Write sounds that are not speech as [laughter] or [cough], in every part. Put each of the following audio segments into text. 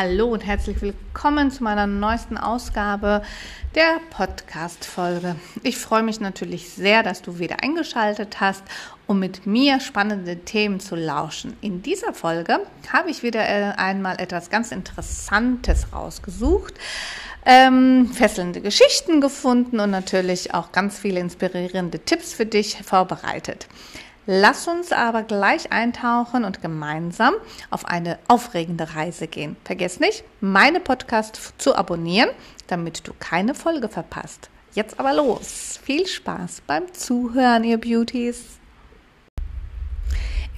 Hallo und herzlich willkommen zu meiner neuesten Ausgabe der Podcast-Folge. Ich freue mich natürlich sehr, dass du wieder eingeschaltet hast, um mit mir spannende Themen zu lauschen. In dieser Folge habe ich wieder äh, einmal etwas ganz Interessantes rausgesucht. Ähm, fesselnde Geschichten gefunden und natürlich auch ganz viele inspirierende Tipps für dich vorbereitet. Lass uns aber gleich eintauchen und gemeinsam auf eine aufregende Reise gehen. Vergiss nicht, meine Podcast zu abonnieren, damit du keine Folge verpasst. Jetzt aber los. Viel Spaß beim Zuhören, ihr Beauties.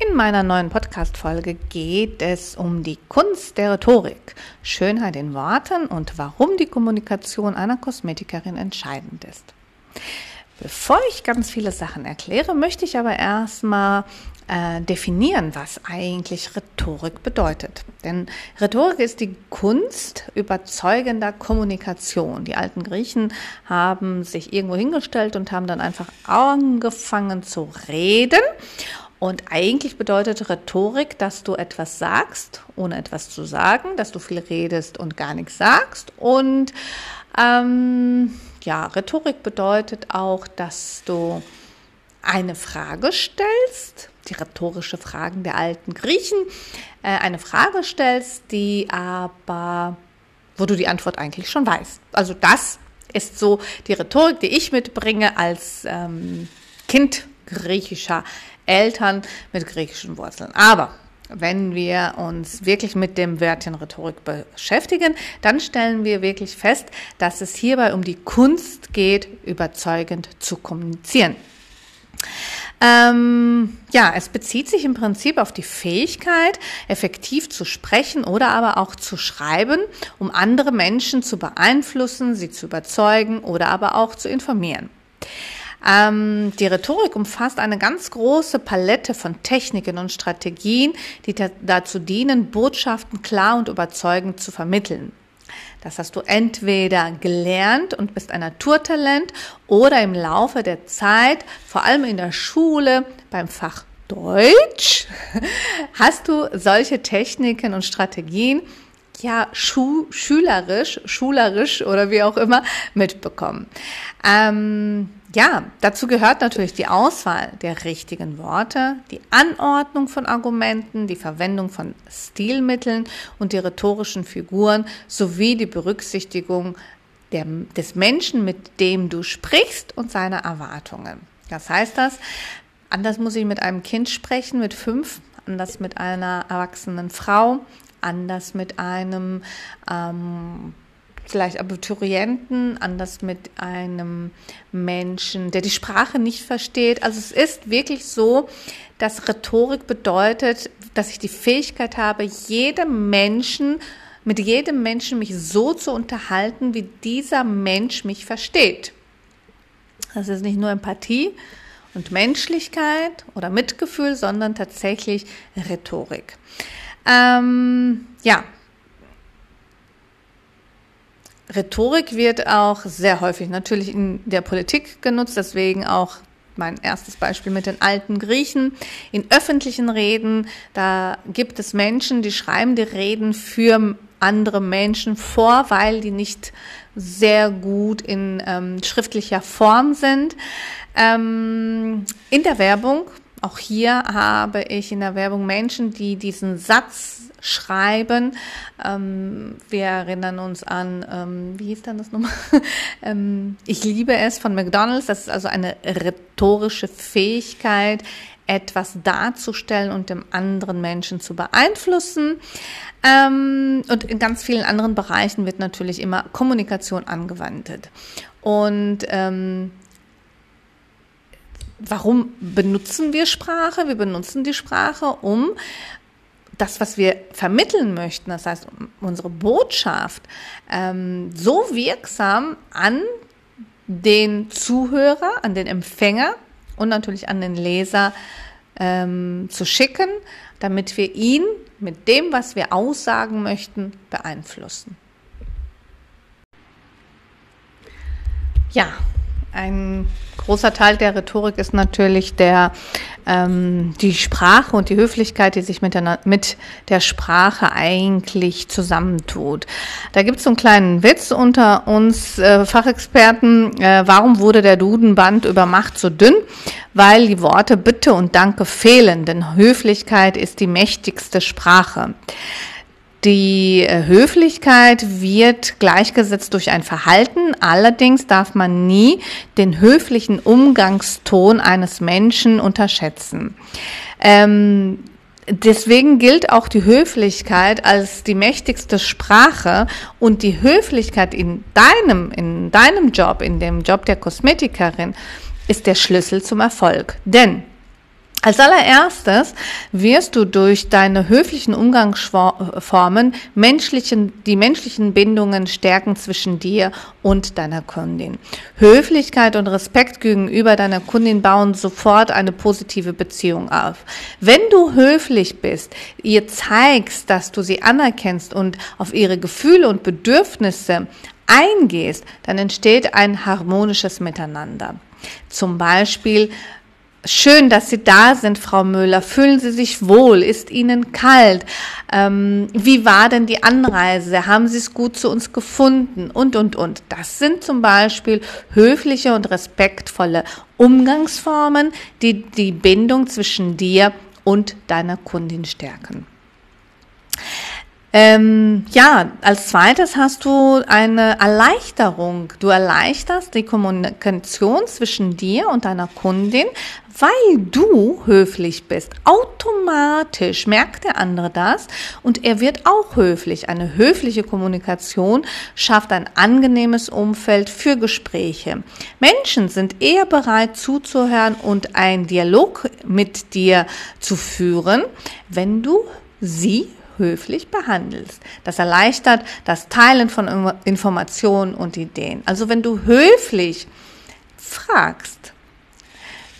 In meiner neuen Podcast-Folge geht es um die Kunst der Rhetorik, Schönheit in Worten und warum die Kommunikation einer Kosmetikerin entscheidend ist. Bevor ich ganz viele Sachen erkläre, möchte ich aber erstmal äh, definieren, was eigentlich Rhetorik bedeutet. Denn Rhetorik ist die Kunst überzeugender Kommunikation. Die alten Griechen haben sich irgendwo hingestellt und haben dann einfach angefangen zu reden. Und eigentlich bedeutet Rhetorik, dass du etwas sagst, ohne etwas zu sagen, dass du viel redest und gar nichts sagst. Und ähm, ja, Rhetorik bedeutet auch, dass du eine Frage stellst, die rhetorische Fragen der alten Griechen, äh, eine Frage stellst, die aber, wo du die Antwort eigentlich schon weißt. Also das ist so die Rhetorik, die ich mitbringe als ähm, Kind griechischer Eltern mit griechischen Wurzeln. Aber wenn wir uns wirklich mit dem Wörtchen Rhetorik beschäftigen, dann stellen wir wirklich fest, dass es hierbei um die Kunst geht, überzeugend zu kommunizieren. Ähm, ja, es bezieht sich im Prinzip auf die Fähigkeit, effektiv zu sprechen oder aber auch zu schreiben, um andere Menschen zu beeinflussen, sie zu überzeugen oder aber auch zu informieren. Ähm, die Rhetorik umfasst eine ganz große Palette von Techniken und Strategien, die dazu dienen, Botschaften klar und überzeugend zu vermitteln. Das hast du entweder gelernt und bist ein Naturtalent oder im Laufe der Zeit, vor allem in der Schule, beim Fach Deutsch, [laughs] hast du solche Techniken und Strategien ja schu schülerisch, schulerisch oder wie auch immer mitbekommen. Ähm, ja, dazu gehört natürlich die Auswahl der richtigen Worte, die Anordnung von Argumenten, die Verwendung von Stilmitteln und die rhetorischen Figuren sowie die Berücksichtigung der, des Menschen, mit dem du sprichst und seine Erwartungen. Das heißt das, anders muss ich mit einem Kind sprechen, mit fünf, anders mit einer erwachsenen Frau, anders mit einem ähm, vielleicht Abiturienten, anders mit einem Menschen, der die Sprache nicht versteht. Also es ist wirklich so, dass Rhetorik bedeutet, dass ich die Fähigkeit habe, jedem Menschen, mit jedem Menschen mich so zu unterhalten, wie dieser Mensch mich versteht. Das ist nicht nur Empathie und Menschlichkeit oder Mitgefühl, sondern tatsächlich Rhetorik. Ähm, ja, Rhetorik wird auch sehr häufig natürlich in der Politik genutzt, deswegen auch mein erstes Beispiel mit den alten Griechen. In öffentlichen Reden, da gibt es Menschen, die schreiben die Reden für andere Menschen vor, weil die nicht sehr gut in ähm, schriftlicher Form sind. Ähm, in der Werbung, auch hier habe ich in der Werbung Menschen, die diesen Satz schreiben. Ähm, wir erinnern uns an, ähm, wie hieß denn das nochmal? [laughs] ähm, ich liebe es von McDonald's. Das ist also eine rhetorische Fähigkeit, etwas darzustellen und dem anderen Menschen zu beeinflussen. Ähm, und in ganz vielen anderen Bereichen wird natürlich immer Kommunikation angewandt. Und ähm, warum benutzen wir Sprache? Wir benutzen die Sprache, um das, was wir vermitteln möchten, das heißt unsere Botschaft, ähm, so wirksam an den Zuhörer, an den Empfänger und natürlich an den Leser ähm, zu schicken, damit wir ihn mit dem, was wir aussagen möchten, beeinflussen. Ja, Ein großer Teil der Rhetorik ist natürlich der, ähm, die Sprache und die Höflichkeit, die sich mit der, mit der Sprache eigentlich zusammentut. Da gibt es einen kleinen Witz unter uns äh, Fachexperten. Äh, warum wurde der Dudenband über Macht so dünn? Weil die Worte Bitte und Danke fehlen, denn Höflichkeit ist die mächtigste Sprache. Die äh, Höflichkeit wird gleichgesetzt durch ein Verhalten. Allerdings darf man nie den höflichen Umgangston eines Menschen unterschätzen. Ähm, deswegen gilt auch die Höflichkeit als die mächtigste Sprache und die Höflichkeit in deinem, in deinem Job, in dem Job der Kosmetikerin, ist der Schlüssel zum Erfolg. Denn als allererstes wirst du durch deine höflichen Umgangsformen menschlichen, die menschlichen Bindungen stärken zwischen dir und deiner Kundin. Höflichkeit und Respekt gegenüber deiner Kundin bauen sofort eine positive Beziehung auf. Wenn du höflich bist, ihr zeigst, dass du sie anerkennst und auf ihre Gefühle und Bedürfnisse eingehst, dann entsteht ein harmonisches Miteinander. Zum Beispiel Schön, dass Sie da sind, Frau Müller. Fühlen Sie sich wohl? Ist Ihnen kalt? Ähm, wie war denn die Anreise? Haben Sie es gut zu uns gefunden? Und, und, und. Das sind zum Beispiel höfliche und respektvolle Umgangsformen, die die Bindung zwischen dir und deiner Kundin stärken. Ähm, ja, als zweites hast du eine Erleichterung. Du erleichterst die Kommunikation zwischen dir und deiner Kundin, weil du höflich bist. Automatisch merkt der andere das und er wird auch höflich. Eine höfliche Kommunikation schafft ein angenehmes Umfeld für Gespräche. Menschen sind eher bereit zuzuhören und einen Dialog mit dir zu führen, wenn du sie höflich behandelst. Das erleichtert das Teilen von Informationen und Ideen. Also wenn du höflich fragst,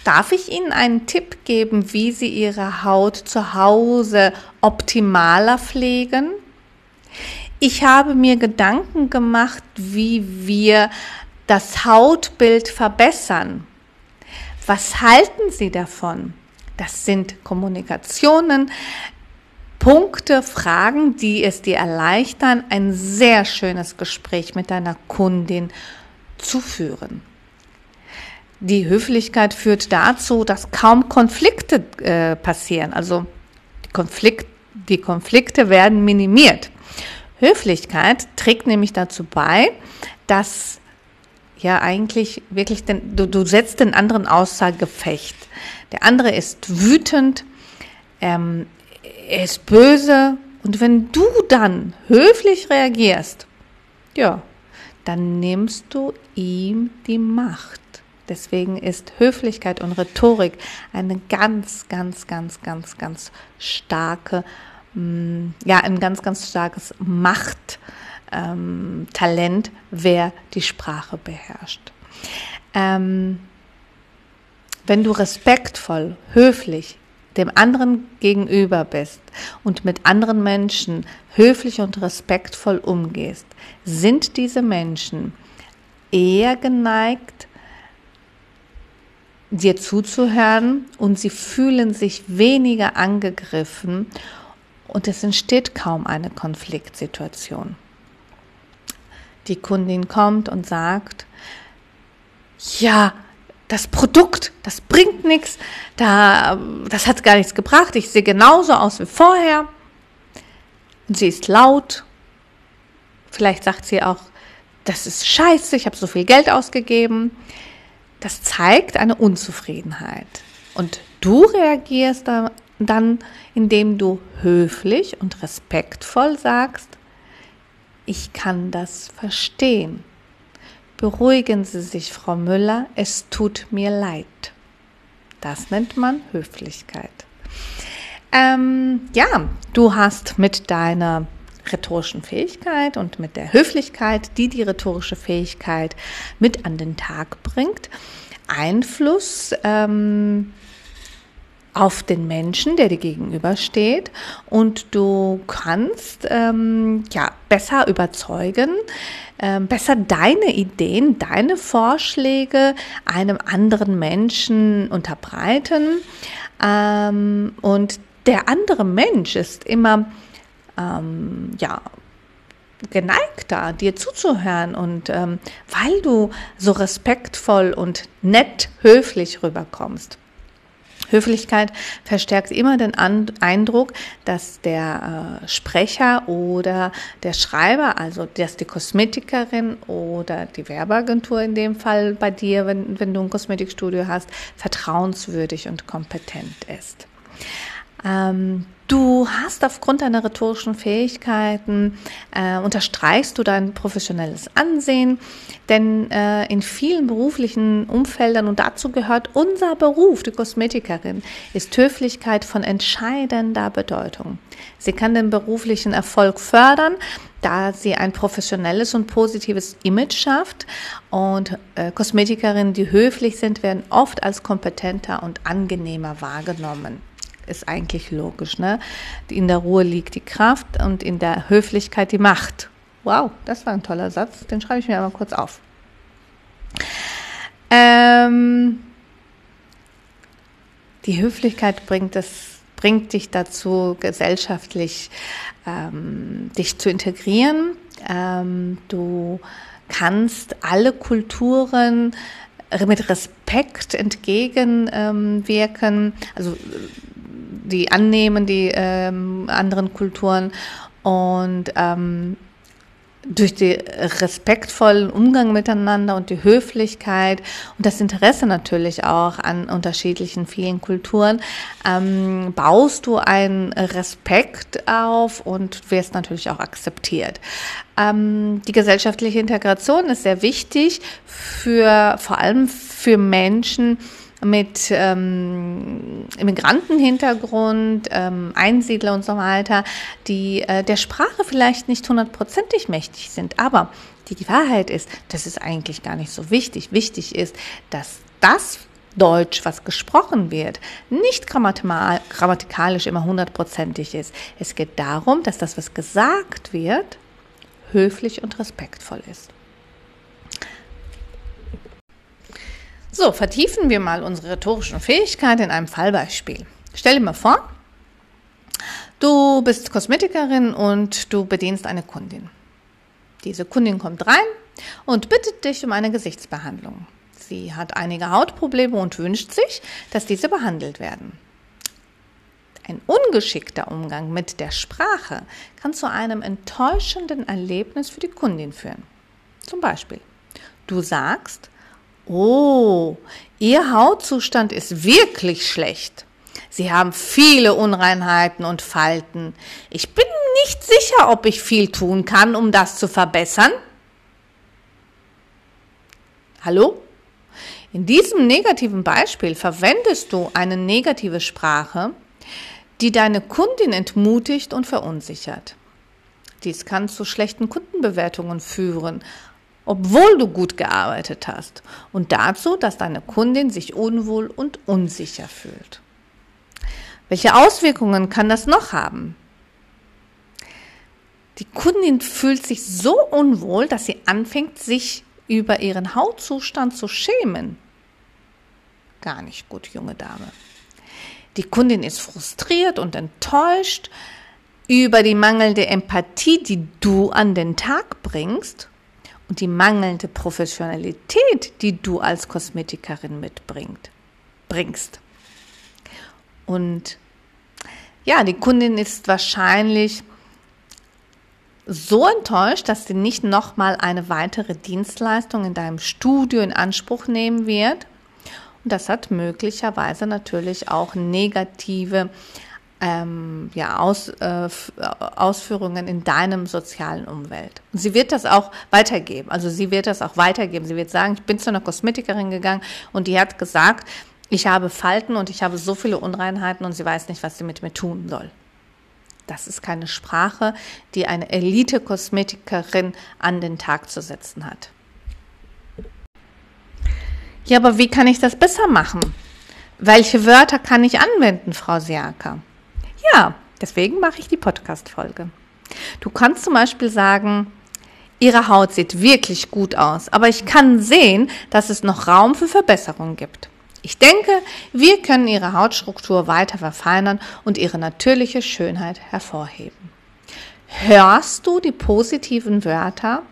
darf ich Ihnen einen Tipp geben, wie Sie Ihre Haut zu Hause optimaler pflegen? Ich habe mir Gedanken gemacht, wie wir das Hautbild verbessern. Was halten Sie davon? Das sind Kommunikationen, Punkte, Fragen, die es dir erleichtern, ein sehr schönes Gespräch mit deiner Kundin zu führen. Die Höflichkeit führt dazu, dass kaum Konflikte äh, passieren. Also die, Konflikt, die Konflikte werden minimiert. Höflichkeit trägt nämlich dazu bei, dass ja eigentlich wirklich den, du, du setzt den anderen außer Gefecht. Der andere ist wütend, ähm, er ist böse und wenn du dann höflich reagierst, ja, dann nimmst du ihm die Macht. Deswegen ist Höflichkeit und Rhetorik eine ganz, ganz, ganz, ganz, ganz starke, mm, ja, ein ganz, ganz starkes Machttalent, ähm, wer die Sprache beherrscht. Ähm, wenn du respektvoll, höflich, dem anderen gegenüber bist und mit anderen Menschen höflich und respektvoll umgehst, sind diese Menschen eher geneigt, dir zuzuhören und sie fühlen sich weniger angegriffen und es entsteht kaum eine Konfliktsituation. Die Kundin kommt und sagt, ja, das Produkt, das bringt nichts, da, das hat gar nichts gebracht, ich sehe genauso aus wie vorher. Und sie ist laut. Vielleicht sagt sie auch, das ist scheiße, ich habe so viel Geld ausgegeben. Das zeigt eine Unzufriedenheit. Und du reagierst dann, indem du höflich und respektvoll sagst, ich kann das verstehen. Beruhigen Sie sich, Frau Müller, es tut mir leid. Das nennt man Höflichkeit. Ähm, ja, du hast mit deiner rhetorischen Fähigkeit und mit der Höflichkeit, die die rhetorische Fähigkeit mit an den Tag bringt, Einfluss ähm, auf den Menschen, der dir gegenübersteht und du kannst ähm, ja besser überzeugen, ähm, besser deine Ideen, deine Vorschläge einem anderen Menschen unterbreiten ähm, und der andere Mensch ist immer ähm, ja geneigter, dir zuzuhören und ähm, weil du so respektvoll und nett, höflich rüberkommst. Höflichkeit verstärkt immer den Eindruck, dass der äh, Sprecher oder der Schreiber, also dass die Kosmetikerin oder die Werbeagentur in dem Fall bei dir, wenn, wenn du ein Kosmetikstudio hast, vertrauenswürdig und kompetent ist. Ähm, Du hast aufgrund deiner rhetorischen Fähigkeiten, äh, unterstreichst du dein professionelles Ansehen, denn äh, in vielen beruflichen Umfeldern, und dazu gehört unser Beruf, die Kosmetikerin, ist Höflichkeit von entscheidender Bedeutung. Sie kann den beruflichen Erfolg fördern, da sie ein professionelles und positives Image schafft. Und äh, Kosmetikerinnen, die höflich sind, werden oft als kompetenter und angenehmer wahrgenommen ist eigentlich logisch. Ne? In der Ruhe liegt die Kraft und in der Höflichkeit die Macht. Wow, das war ein toller Satz. Den schreibe ich mir aber kurz auf. Ähm, die Höflichkeit bringt es bringt dich dazu, gesellschaftlich ähm, dich zu integrieren. Ähm, du kannst alle Kulturen mit Respekt entgegenwirken. also die annehmen, die ähm, anderen Kulturen und ähm, durch den respektvollen Umgang miteinander und die Höflichkeit und das Interesse natürlich auch an unterschiedlichen vielen Kulturen ähm, baust du einen Respekt auf und wirst natürlich auch akzeptiert. Ähm, die gesellschaftliche Integration ist sehr wichtig für vor allem für Menschen, mit ähm, Immigrantenhintergrund, ähm, Einsiedler und so weiter, die äh, der Sprache vielleicht nicht hundertprozentig mächtig sind. Aber die Wahrheit ist, das ist eigentlich gar nicht so wichtig. Wichtig ist, dass das Deutsch, was gesprochen wird, nicht grammatikalisch immer hundertprozentig ist. Es geht darum, dass das, was gesagt wird, höflich und respektvoll ist. So, vertiefen wir mal unsere rhetorischen Fähigkeiten in einem Fallbeispiel. Stell dir mal vor, du bist Kosmetikerin und du bedienst eine Kundin. Diese Kundin kommt rein und bittet dich um eine Gesichtsbehandlung. Sie hat einige Hautprobleme und wünscht sich, dass diese behandelt werden. Ein ungeschickter Umgang mit der Sprache kann zu einem enttäuschenden Erlebnis für die Kundin führen. Zum Beispiel, du sagst, Oh, Ihr Hautzustand ist wirklich schlecht. Sie haben viele Unreinheiten und Falten. Ich bin nicht sicher, ob ich viel tun kann, um das zu verbessern. Hallo? In diesem negativen Beispiel verwendest du eine negative Sprache, die deine Kundin entmutigt und verunsichert. Dies kann zu schlechten Kundenbewertungen führen obwohl du gut gearbeitet hast und dazu, dass deine Kundin sich unwohl und unsicher fühlt. Welche Auswirkungen kann das noch haben? Die Kundin fühlt sich so unwohl, dass sie anfängt, sich über ihren Hautzustand zu schämen. Gar nicht gut, junge Dame. Die Kundin ist frustriert und enttäuscht über die mangelnde Empathie, die du an den Tag bringst und die mangelnde Professionalität, die du als Kosmetikerin mitbringst. Bringst. Und ja, die Kundin ist wahrscheinlich so enttäuscht, dass sie nicht nochmal eine weitere Dienstleistung in deinem Studio in Anspruch nehmen wird. Und das hat möglicherweise natürlich auch negative ähm, ja, Aus, äh, Ausführungen in deinem sozialen Umwelt. Und sie wird das auch weitergeben. Also sie wird das auch weitergeben. Sie wird sagen, ich bin zu einer Kosmetikerin gegangen und die hat gesagt, ich habe Falten und ich habe so viele Unreinheiten und sie weiß nicht, was sie mit mir tun soll. Das ist keine Sprache, die eine Elite-Kosmetikerin an den Tag zu setzen hat. Ja, aber wie kann ich das besser machen? welche Wörter kann ich anwenden, Frau Siaka? Ja, deswegen mache ich die Podcast-Folge. Du kannst zum Beispiel sagen, Ihre Haut sieht wirklich gut aus, aber ich kann sehen, dass es noch Raum für Verbesserungen gibt. Ich denke, wir können Ihre Hautstruktur weiter verfeinern und Ihre natürliche Schönheit hervorheben. Hörst du die positiven Wörter?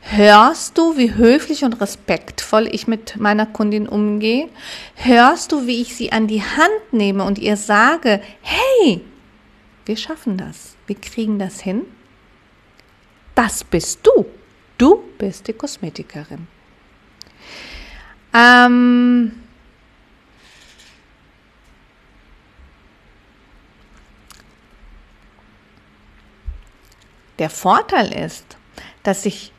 Hörst du, wie höflich und respektvoll ich mit meiner Kundin umgehe? Hörst du, wie ich sie an die Hand nehme und ihr sage, hey, wir schaffen das, wir kriegen das hin? Das bist du. Du bist die Kosmetikerin. Ähm, der Vorteil ist, dass ich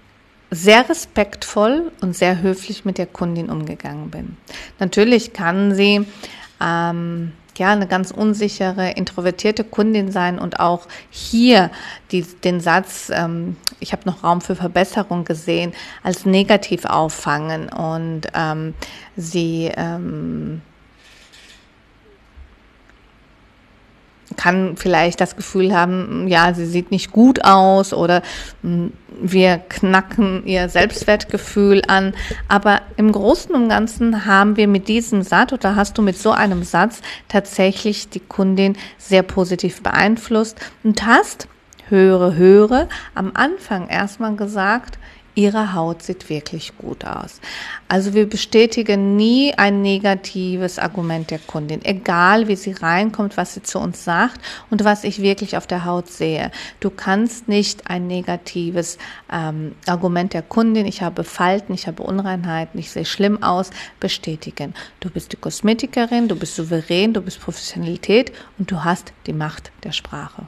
sehr respektvoll und sehr höflich mit der Kundin umgegangen bin. Natürlich kann sie ähm, ja eine ganz unsichere, introvertierte Kundin sein und auch hier die, den Satz, ähm, ich habe noch Raum für Verbesserung gesehen, als negativ auffangen. Und ähm, sie ähm, kann vielleicht das Gefühl haben, ja, sie sieht nicht gut aus oder hm, wir knacken ihr Selbstwertgefühl an. Aber im Großen und Ganzen haben wir mit diesem Satz oder hast du mit so einem Satz tatsächlich die Kundin sehr positiv beeinflusst und hast, höre, höre, am Anfang erstmal gesagt, ihre Haut sieht wirklich gut aus. Also wir bestätigen nie ein negatives Argument der Kundin, egal wie sie reinkommt, was sie zu uns sagt und was ich wirklich auf der Haut sehe. Du kannst nicht ein negatives ähm, Argument der Kundin, ich habe Falten, ich habe Unreinheiten, ich sehe schlimm aus, bestätigen. Du bist die Kosmetikerin, du bist souverän, du bist Professionalität und du hast die Macht der Sprache.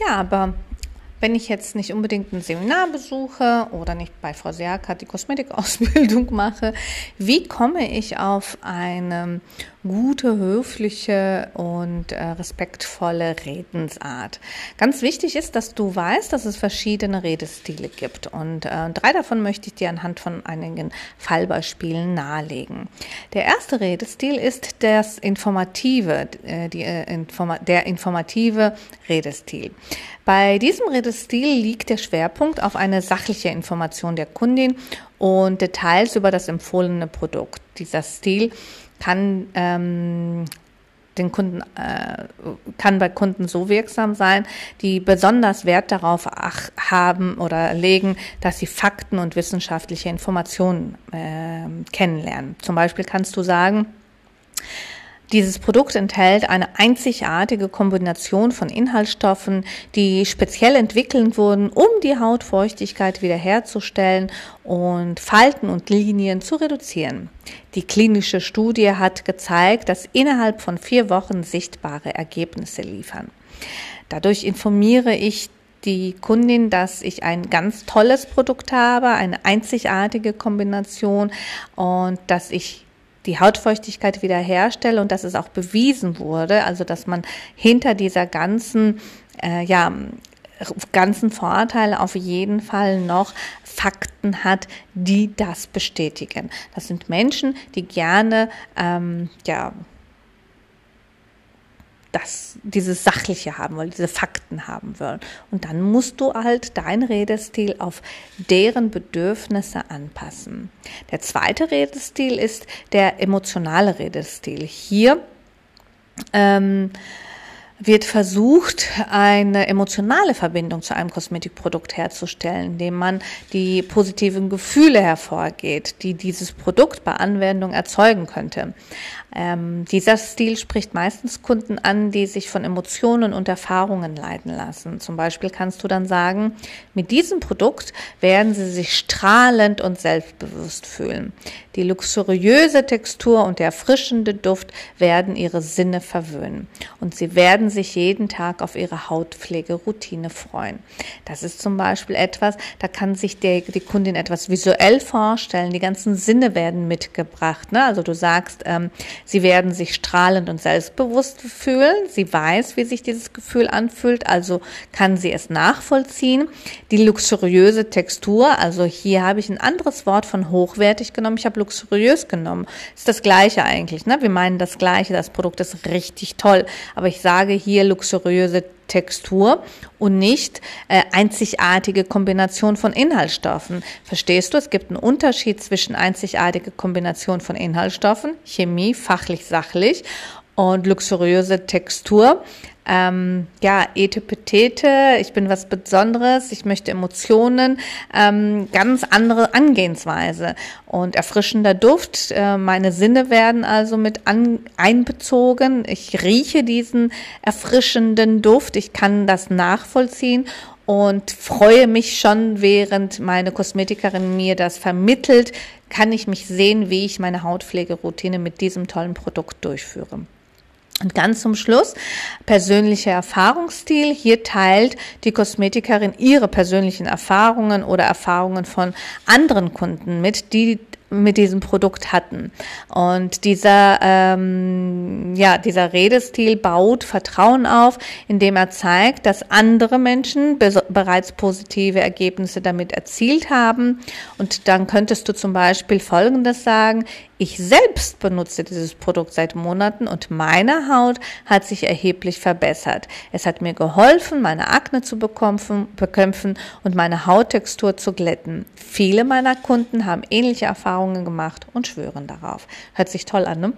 Ja, aber wenn ich jetzt nicht unbedingt ein Seminar besuche oder nicht bei Frau Serka die Kosmetikausbildung [laughs] mache, wie komme ich auf eine gute, höfliche und äh, respektvolle Redensart. Ganz wichtig ist, dass du weißt, dass es verschiedene Redestile gibt und äh, drei davon möchte ich dir anhand von einigen Fallbeispielen nahelegen. Der erste Redestil ist das informative, äh, die, äh, informa der informative Redestil. Bei diesem Redestil liegt der Schwerpunkt auf eine sachliche Information der Kundin und Details über das empfohlene Produkt. Dieser Stil kann ähm, den Kunden äh, kann bei Kunden so wirksam sein, die besonders Wert darauf haben oder legen, dass sie Fakten und wissenschaftliche Informationen äh, kennenlernen. Zum Beispiel kannst du sagen, dieses Produkt enthält eine einzigartige Kombination von Inhaltsstoffen, die speziell entwickelt wurden, um die Hautfeuchtigkeit wiederherzustellen und Falten und Linien zu reduzieren. Die klinische Studie hat gezeigt, dass innerhalb von vier Wochen sichtbare Ergebnisse liefern. Dadurch informiere ich die Kundin, dass ich ein ganz tolles Produkt habe, eine einzigartige Kombination und dass ich die Hautfeuchtigkeit wiederherstelle und dass es auch bewiesen wurde, also dass man hinter dieser ganzen, äh, ja, ganzen Vorteile auf jeden Fall noch Fakten hat, die das bestätigen. Das sind Menschen, die gerne ähm, ja das, dieses Sachliche haben wollen, diese Fakten haben wollen. Und dann musst du halt dein Redestil auf deren Bedürfnisse anpassen. Der zweite Redestil ist der emotionale Redestil. Hier ähm, wird versucht, eine emotionale Verbindung zu einem Kosmetikprodukt herzustellen, indem man die positiven Gefühle hervorgeht, die dieses Produkt bei Anwendung erzeugen könnte. Ähm, dieser Stil spricht meistens Kunden an, die sich von Emotionen und Erfahrungen leiten lassen. Zum Beispiel kannst du dann sagen, mit diesem Produkt werden sie sich strahlend und selbstbewusst fühlen. Die luxuriöse Textur und der erfrischende Duft werden ihre Sinne verwöhnen und sie werden sich jeden Tag auf ihre Hautpflegeroutine freuen. Das ist zum Beispiel etwas, da kann sich der, die Kundin etwas visuell vorstellen. Die ganzen Sinne werden mitgebracht. Ne? Also du sagst, ähm, sie werden sich strahlend und selbstbewusst fühlen. Sie weiß, wie sich dieses Gefühl anfühlt, also kann sie es nachvollziehen. Die luxuriöse Textur, also hier habe ich ein anderes Wort von hochwertig genommen. Ich habe luxuriös genommen. Ist das gleiche eigentlich. Ne? Wir meinen das gleiche. Das Produkt ist richtig toll. Aber ich sage hier luxuriöse Textur und nicht äh, einzigartige Kombination von Inhaltsstoffen. Verstehst du? Es gibt einen Unterschied zwischen einzigartige Kombination von Inhaltsstoffen, Chemie, fachlich, sachlich und luxuriöse Textur ähm, ja, Etepetete, ich bin was Besonderes, ich möchte Emotionen, ähm, ganz andere Angehensweise und erfrischender Duft. Äh, meine Sinne werden also mit an, einbezogen. Ich rieche diesen erfrischenden Duft, ich kann das nachvollziehen und freue mich schon, während meine Kosmetikerin mir das vermittelt, kann ich mich sehen, wie ich meine Hautpflegeroutine mit diesem tollen Produkt durchführe. Und ganz zum Schluss, persönlicher Erfahrungsstil. Hier teilt die Kosmetikerin ihre persönlichen Erfahrungen oder Erfahrungen von anderen Kunden mit, die mit diesem Produkt hatten. Und dieser, ähm, ja, dieser Redestil baut Vertrauen auf, indem er zeigt, dass andere Menschen be bereits positive Ergebnisse damit erzielt haben. Und dann könntest du zum Beispiel Folgendes sagen. Ich selbst benutze dieses Produkt seit Monaten und meine Haut hat sich erheblich verbessert. Es hat mir geholfen, meine Akne zu bekämpfen, und meine Hauttextur zu glätten. Viele meiner Kunden haben ähnliche Erfahrungen gemacht und schwören darauf. Hört sich toll an, ne?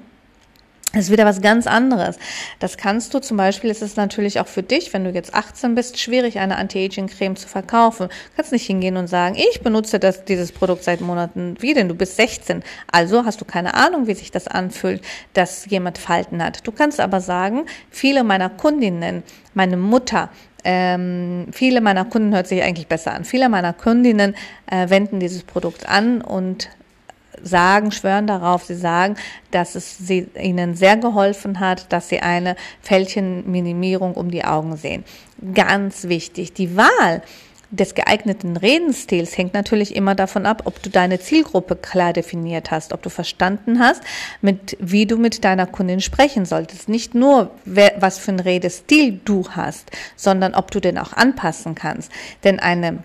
Das ist wieder was ganz anderes. Das kannst du zum Beispiel, ist es natürlich auch für dich, wenn du jetzt 18 bist, schwierig, eine Anti-Aging-Creme zu verkaufen. Du kannst nicht hingehen und sagen, ich benutze das, dieses Produkt seit Monaten. Wie denn? Du bist 16. Also hast du keine Ahnung, wie sich das anfühlt, dass jemand Falten hat. Du kannst aber sagen, viele meiner Kundinnen, meine Mutter, ähm, viele meiner Kunden hört sich eigentlich besser an. Viele meiner Kundinnen äh, wenden dieses Produkt an und sagen, schwören darauf, sie sagen, dass es sie, ihnen sehr geholfen hat, dass sie eine Fältchenminimierung um die Augen sehen. Ganz wichtig, die Wahl des geeigneten Redensstils hängt natürlich immer davon ab, ob du deine Zielgruppe klar definiert hast, ob du verstanden hast, mit wie du mit deiner Kundin sprechen solltest. Nicht nur, wer, was für einen Redestil du hast, sondern ob du den auch anpassen kannst. Denn eine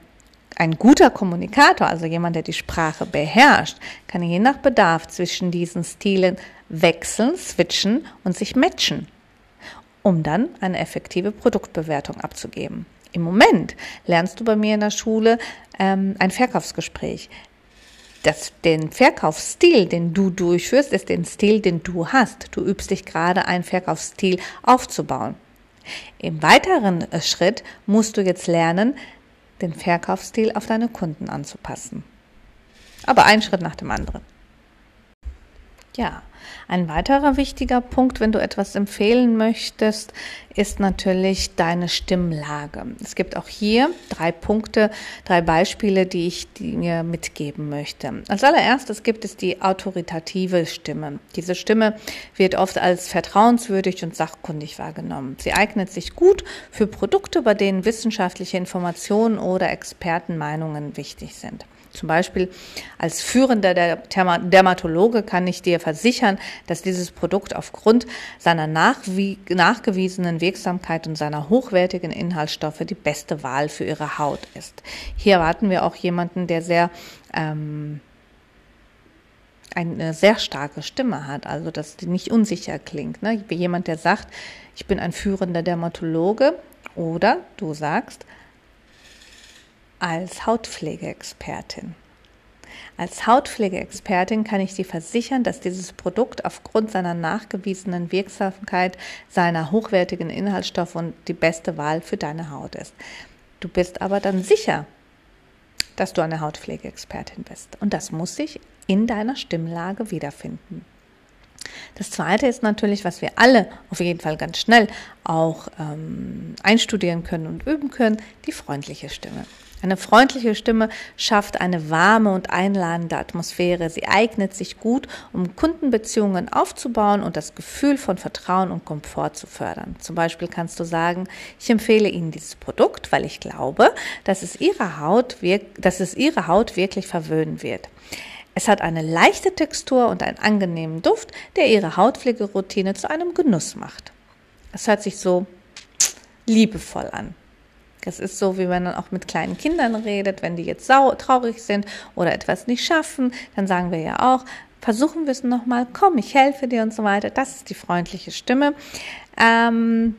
ein guter Kommunikator, also jemand, der die Sprache beherrscht, kann je nach Bedarf zwischen diesen Stilen wechseln, switchen und sich matchen, um dann eine effektive Produktbewertung abzugeben. Im Moment lernst du bei mir in der Schule ähm, ein Verkaufsgespräch. Das, den Verkaufsstil, den du durchführst, ist den Stil, den du hast. Du übst dich gerade, einen Verkaufsstil aufzubauen. Im weiteren Schritt musst du jetzt lernen, den Verkaufsstil auf deine Kunden anzupassen. Aber ein Schritt nach dem anderen. Ja, ein weiterer wichtiger Punkt, wenn du etwas empfehlen möchtest, ist natürlich deine Stimmlage. Es gibt auch hier drei Punkte, drei Beispiele, die ich dir mitgeben möchte. Als allererstes gibt es die autoritative Stimme. Diese Stimme wird oft als vertrauenswürdig und sachkundig wahrgenommen. Sie eignet sich gut für Produkte, bei denen wissenschaftliche Informationen oder Expertenmeinungen wichtig sind. Zum Beispiel als führender Dermatologe kann ich dir versichern, dass dieses Produkt aufgrund seiner nachgewiesenen Wirksamkeit und seiner hochwertigen Inhaltsstoffe die beste Wahl für ihre Haut ist. Hier erwarten wir auch jemanden, der sehr ähm, eine sehr starke Stimme hat, also dass die nicht unsicher klingt. Ne? Jemand, der sagt, ich bin ein führender Dermatologe oder du sagst, als Hautpflegeexpertin. Als Hautpflegeexpertin kann ich dir versichern, dass dieses Produkt aufgrund seiner nachgewiesenen Wirksamkeit, seiner hochwertigen Inhaltsstoffe und die beste Wahl für deine Haut ist. Du bist aber dann sicher, dass du eine Hautpflegeexpertin bist. Und das muss sich in deiner Stimmlage wiederfinden. Das zweite ist natürlich, was wir alle auf jeden Fall ganz schnell auch ähm, einstudieren können und üben können, die freundliche Stimme. Eine freundliche Stimme schafft eine warme und einladende Atmosphäre. Sie eignet sich gut, um Kundenbeziehungen aufzubauen und das Gefühl von Vertrauen und Komfort zu fördern. Zum Beispiel kannst du sagen, ich empfehle Ihnen dieses Produkt, weil ich glaube, dass es Ihre Haut, dass es Ihre Haut wirklich verwöhnen wird. Es hat eine leichte Textur und einen angenehmen Duft, der Ihre Hautpflegeroutine zu einem Genuss macht. Es hört sich so liebevoll an. Es ist so, wie man dann auch mit kleinen Kindern redet, wenn die jetzt sau traurig sind oder etwas nicht schaffen, dann sagen wir ja auch, versuchen wir es nochmal, komm, ich helfe dir und so weiter. Das ist die freundliche Stimme. Ähm,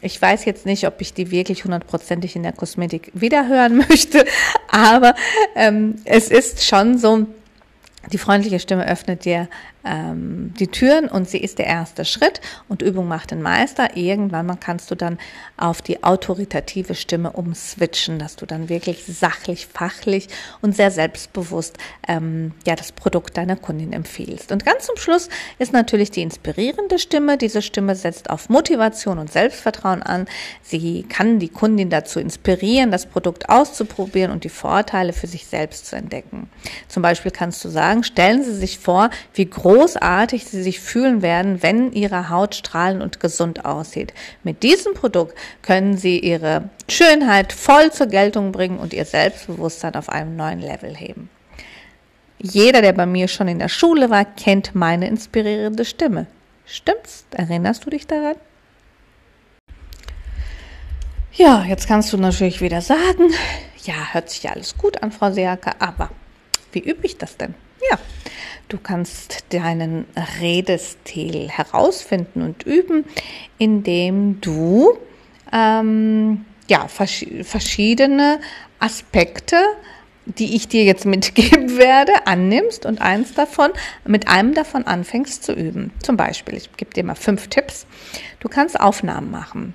ich weiß jetzt nicht, ob ich die wirklich hundertprozentig in der Kosmetik wiederhören [laughs] möchte, aber ähm, es ist schon so, die freundliche Stimme öffnet dir ähm, die Türen und sie ist der erste Schritt und Übung macht den Meister. Irgendwann mal kannst du dann auf die autoritative Stimme umswitchen, dass du dann wirklich sachlich, fachlich und sehr selbstbewusst ähm, ja das Produkt deiner Kundin empfiehlst. Und ganz zum Schluss ist natürlich die inspirierende Stimme. Diese Stimme setzt auf Motivation und Selbstvertrauen an. Sie kann die Kundin dazu inspirieren, das Produkt auszuprobieren und die Vorteile für sich selbst zu entdecken. Zum Beispiel kannst du sagen, stellen Sie sich vor, wie groß großartig sie sich fühlen werden, wenn ihre Haut strahlend und gesund aussieht. Mit diesem Produkt können sie ihre Schönheit voll zur Geltung bringen und ihr Selbstbewusstsein auf einem neuen Level heben. Jeder, der bei mir schon in der Schule war, kennt meine inspirierende Stimme. Stimmt's? Erinnerst du dich daran? Ja, jetzt kannst du natürlich wieder sagen, ja, hört sich ja alles gut an, Frau Seake, aber wie übe ich das denn? Ja, du kannst deinen Redestil herausfinden und üben, indem du ähm, ja, vers verschiedene Aspekte, die ich dir jetzt [laughs] mitgeben werde, annimmst und eins davon, mit einem davon anfängst zu üben. Zum Beispiel, ich gebe dir mal fünf Tipps. Du kannst Aufnahmen machen.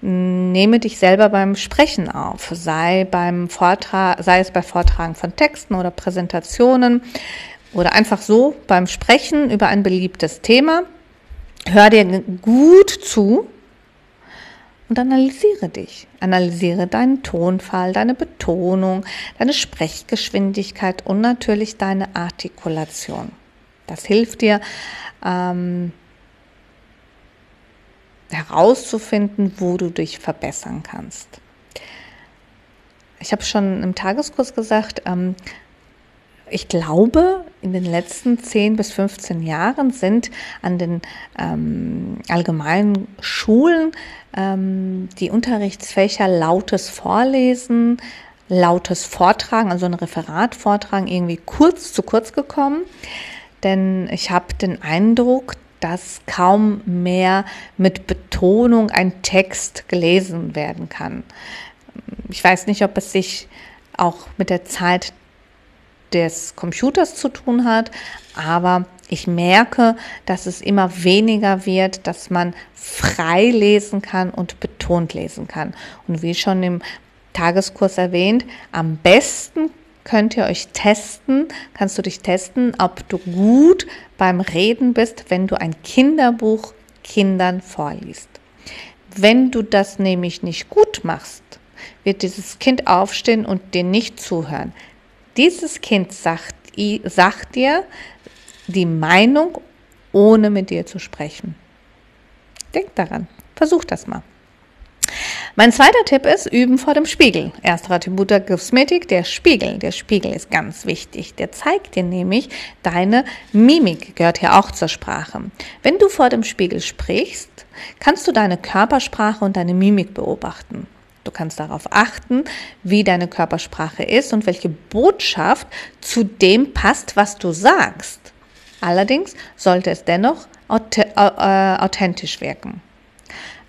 Nehme dich selber beim Sprechen auf, sei beim Vortrag, sei es bei Vortragen von Texten oder Präsentationen oder einfach so beim Sprechen über ein beliebtes Thema. Hör dir gut zu und analysiere dich. Analysiere deinen Tonfall, deine Betonung, deine Sprechgeschwindigkeit und natürlich deine Artikulation. Das hilft dir, ähm, herauszufinden, wo du dich verbessern kannst. Ich habe schon im Tageskurs gesagt, ähm, ich glaube, in den letzten 10 bis 15 Jahren sind an den ähm, allgemeinen Schulen ähm, die Unterrichtsfächer lautes Vorlesen, lautes Vortragen, also ein Referat vortragen, irgendwie kurz zu kurz gekommen. Denn ich habe den Eindruck, dass kaum mehr mit Betonung ein Text gelesen werden kann. Ich weiß nicht, ob es sich auch mit der Zeit des Computers zu tun hat, aber ich merke, dass es immer weniger wird, dass man frei lesen kann und betont lesen kann. Und wie schon im Tageskurs erwähnt, am besten könnt ihr euch testen, kannst du dich testen, ob du gut beim Reden bist, wenn du ein Kinderbuch Kindern vorliest. Wenn du das nämlich nicht gut machst, wird dieses Kind aufstehen und dir nicht zuhören. Dieses Kind sagt, sagt dir die Meinung, ohne mit dir zu sprechen. Denk daran, versuch das mal. Mein zweiter Tipp ist Üben vor dem Spiegel. Erster Attribut der Kosmetik, der Spiegel. Der Spiegel ist ganz wichtig. Der zeigt dir nämlich deine Mimik, gehört hier auch zur Sprache. Wenn du vor dem Spiegel sprichst, kannst du deine Körpersprache und deine Mimik beobachten. Du kannst darauf achten, wie deine Körpersprache ist und welche Botschaft zu dem passt, was du sagst. Allerdings sollte es dennoch äh, authentisch wirken.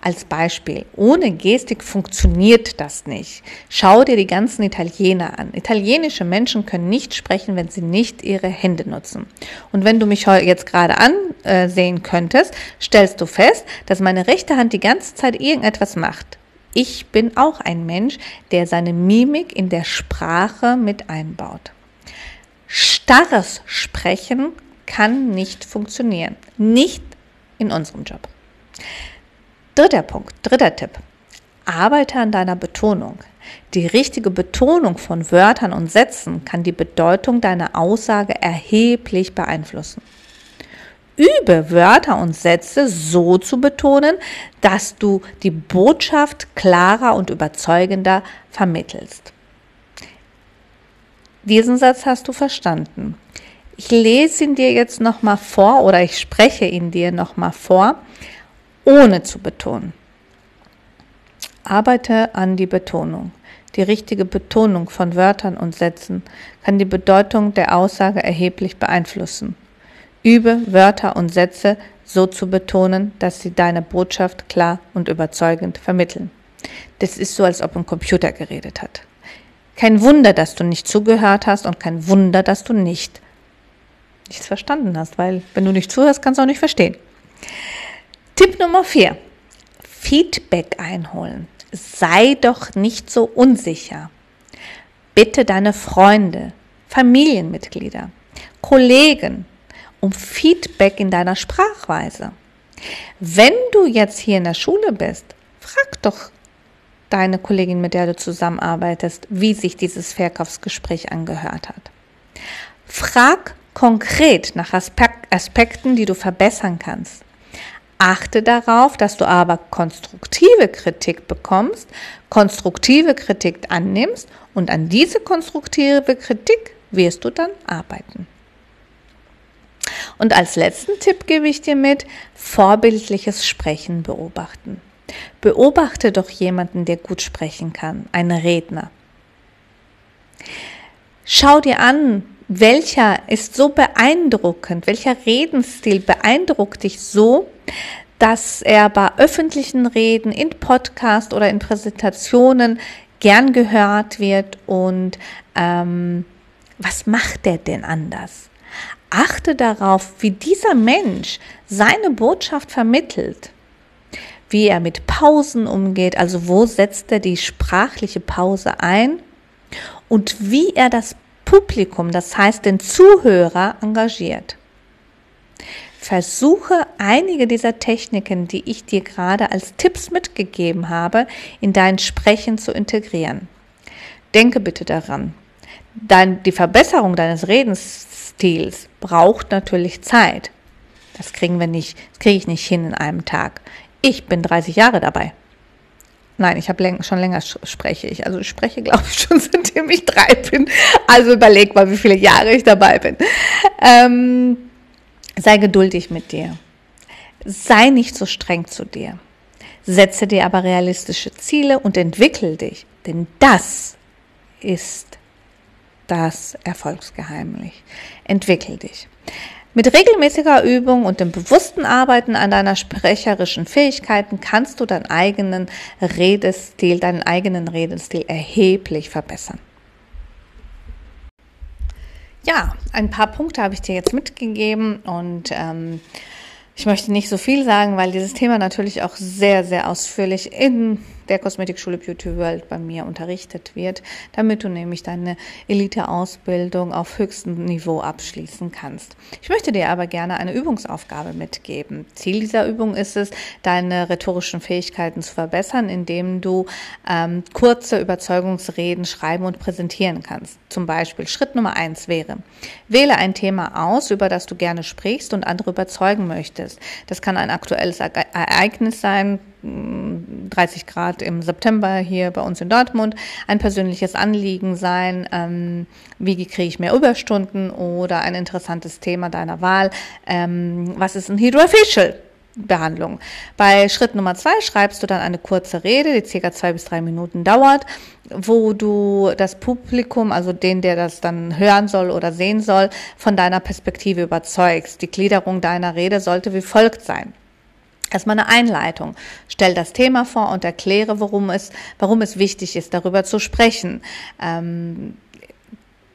Als Beispiel, ohne Gestik funktioniert das nicht. Schau dir die ganzen Italiener an. Italienische Menschen können nicht sprechen, wenn sie nicht ihre Hände nutzen. Und wenn du mich jetzt gerade ansehen könntest, stellst du fest, dass meine rechte Hand die ganze Zeit irgendetwas macht. Ich bin auch ein Mensch, der seine Mimik in der Sprache mit einbaut. Starres Sprechen kann nicht funktionieren. Nicht in unserem Job. Dritter Punkt, dritter Tipp. Arbeite an deiner Betonung. Die richtige Betonung von Wörtern und Sätzen kann die Bedeutung deiner Aussage erheblich beeinflussen. Übe Wörter und Sätze so zu betonen, dass du die Botschaft klarer und überzeugender vermittelst. Diesen Satz hast du verstanden. Ich lese ihn dir jetzt nochmal vor oder ich spreche ihn dir nochmal vor, ohne zu betonen. Arbeite an die Betonung. Die richtige Betonung von Wörtern und Sätzen kann die Bedeutung der Aussage erheblich beeinflussen. Übe Wörter und Sätze so zu betonen, dass sie deine Botschaft klar und überzeugend vermitteln. Das ist so, als ob ein Computer geredet hat. Kein Wunder, dass du nicht zugehört hast und kein Wunder, dass du nicht nichts verstanden hast, weil wenn du nicht zuhörst, kannst du auch nicht verstehen. Tipp Nummer vier. Feedback einholen. Sei doch nicht so unsicher. Bitte deine Freunde, Familienmitglieder, Kollegen um Feedback in deiner Sprachweise. Wenn du jetzt hier in der Schule bist, frag doch deine Kollegin, mit der du zusammenarbeitest, wie sich dieses Verkaufsgespräch angehört hat. Frag konkret nach Aspekten, die du verbessern kannst. Achte darauf, dass du aber konstruktive Kritik bekommst, konstruktive Kritik annimmst und an diese konstruktive Kritik wirst du dann arbeiten. Und als letzten Tipp gebe ich dir mit, vorbildliches Sprechen beobachten. Beobachte doch jemanden, der gut sprechen kann, einen Redner. Schau dir an, welcher ist so beeindruckend, welcher Redenstil beeindruckt dich so, dass er bei öffentlichen Reden, in Podcast oder in Präsentationen gern gehört wird und ähm, was macht der denn anders? Achte darauf, wie dieser Mensch seine Botschaft vermittelt wie er mit Pausen umgeht, also wo setzt er die sprachliche Pause ein und wie er das Publikum, das heißt den Zuhörer, engagiert. Versuche einige dieser Techniken, die ich dir gerade als Tipps mitgegeben habe, in dein Sprechen zu integrieren. Denke bitte daran, dein, die Verbesserung deines Redensstils braucht natürlich Zeit. Das kriegen wir nicht, das kriege ich nicht hin in einem Tag. Ich bin 30 Jahre dabei. Nein, ich habe schon länger spreche ich. Also ich spreche, glaube ich, [laughs] schon seitdem ich drei bin. Also überleg mal, wie viele Jahre ich dabei bin. Ähm, sei geduldig mit dir. Sei nicht so streng zu dir. Setze dir aber realistische Ziele und entwickel dich. Denn das ist das Erfolgsgeheimnis. Entwickel dich. Mit regelmäßiger Übung und dem bewussten Arbeiten an deiner sprecherischen Fähigkeiten kannst du deinen eigenen Redestil, deinen eigenen Redestil erheblich verbessern. Ja, ein paar Punkte habe ich dir jetzt mitgegeben und ähm, ich möchte nicht so viel sagen, weil dieses Thema natürlich auch sehr, sehr ausführlich in der Kosmetikschule Beauty World bei mir unterrichtet wird, damit du nämlich deine Elite-Ausbildung auf höchstem Niveau abschließen kannst. Ich möchte dir aber gerne eine Übungsaufgabe mitgeben. Ziel dieser Übung ist es, deine rhetorischen Fähigkeiten zu verbessern, indem du ähm, kurze Überzeugungsreden schreiben und präsentieren kannst. Zum Beispiel Schritt Nummer eins wäre, wähle ein Thema aus, über das du gerne sprichst und andere überzeugen möchtest. Das kann ein aktuelles Ereignis sein, 30 Grad im September hier bei uns in Dortmund ein persönliches Anliegen sein, ähm, wie kriege ich mehr Überstunden oder ein interessantes Thema deiner Wahl, ähm, was ist ein Hydrofacial? Behandlung. Bei Schritt Nummer zwei schreibst du dann eine kurze Rede, die circa zwei bis drei Minuten dauert, wo du das Publikum, also den, der das dann hören soll oder sehen soll, von deiner Perspektive überzeugst. Die Gliederung deiner Rede sollte wie folgt sein. Erstmal eine Einleitung. Stell das Thema vor und erkläre, worum es, warum es wichtig ist, darüber zu sprechen. Ähm,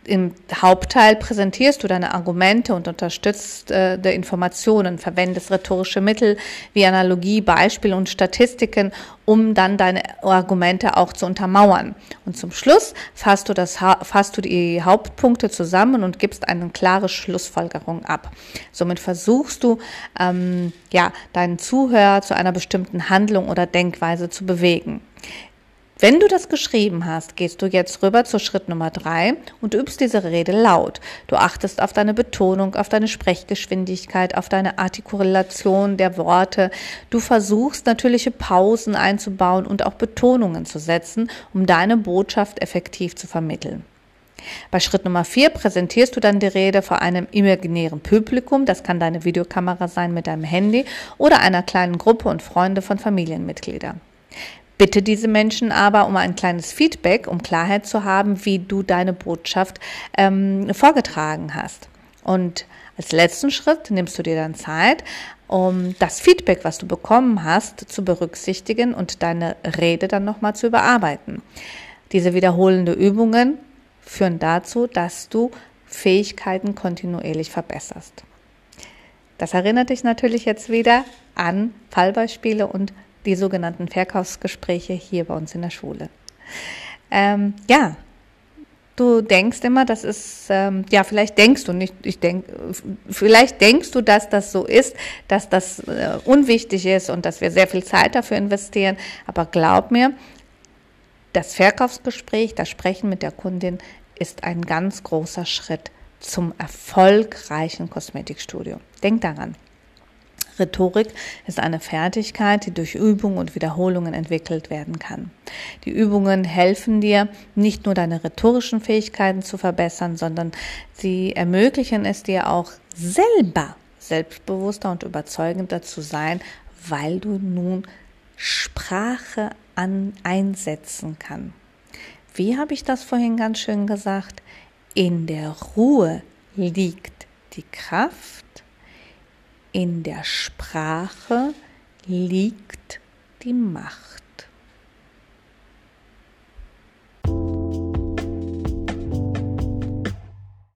im Hauptteil präsentierst du deine Argumente und unterstützt äh, die Informationen, verwendest rhetorische Mittel wie Analogie, Beispiele und Statistiken, um dann deine Argumente auch zu untermauern. Und zum Schluss fasst du, das, fasst du die Hauptpunkte zusammen und gibst eine klare Schlussfolgerung ab. Somit versuchst du, ähm, ja, deinen Zuhörer zu einer bestimmten Handlung oder Denkweise zu bewegen. Wenn du das geschrieben hast, gehst du jetzt rüber zu Schritt Nummer drei und übst diese Rede laut. Du achtest auf deine Betonung, auf deine Sprechgeschwindigkeit, auf deine Artikulation der Worte. Du versuchst natürliche Pausen einzubauen und auch Betonungen zu setzen, um deine Botschaft effektiv zu vermitteln. Bei Schritt Nummer vier präsentierst du dann die Rede vor einem imaginären Publikum. Das kann deine Videokamera sein mit deinem Handy oder einer kleinen Gruppe und Freunde von Familienmitgliedern. Bitte diese Menschen aber um ein kleines Feedback, um Klarheit zu haben, wie du deine Botschaft ähm, vorgetragen hast. Und als letzten Schritt nimmst du dir dann Zeit, um das Feedback, was du bekommen hast, zu berücksichtigen und deine Rede dann nochmal zu überarbeiten. Diese wiederholende Übungen führen dazu, dass du Fähigkeiten kontinuierlich verbesserst. Das erinnert dich natürlich jetzt wieder an Fallbeispiele und die sogenannten Verkaufsgespräche hier bei uns in der Schule. Ähm, ja, du denkst immer, das ist, ähm, ja, vielleicht denkst du nicht, ich denk, vielleicht denkst du, dass das so ist, dass das äh, unwichtig ist und dass wir sehr viel Zeit dafür investieren. Aber glaub mir, das Verkaufsgespräch, das Sprechen mit der Kundin ist ein ganz großer Schritt zum erfolgreichen Kosmetikstudio. Denk daran. Rhetorik ist eine Fertigkeit, die durch Übung und Wiederholungen entwickelt werden kann. Die Übungen helfen dir, nicht nur deine rhetorischen Fähigkeiten zu verbessern, sondern sie ermöglichen es dir auch selber selbstbewusster und überzeugender zu sein, weil du nun Sprache an, einsetzen kann. Wie habe ich das vorhin ganz schön gesagt? In der Ruhe liegt die Kraft in der Sprache liegt die Macht.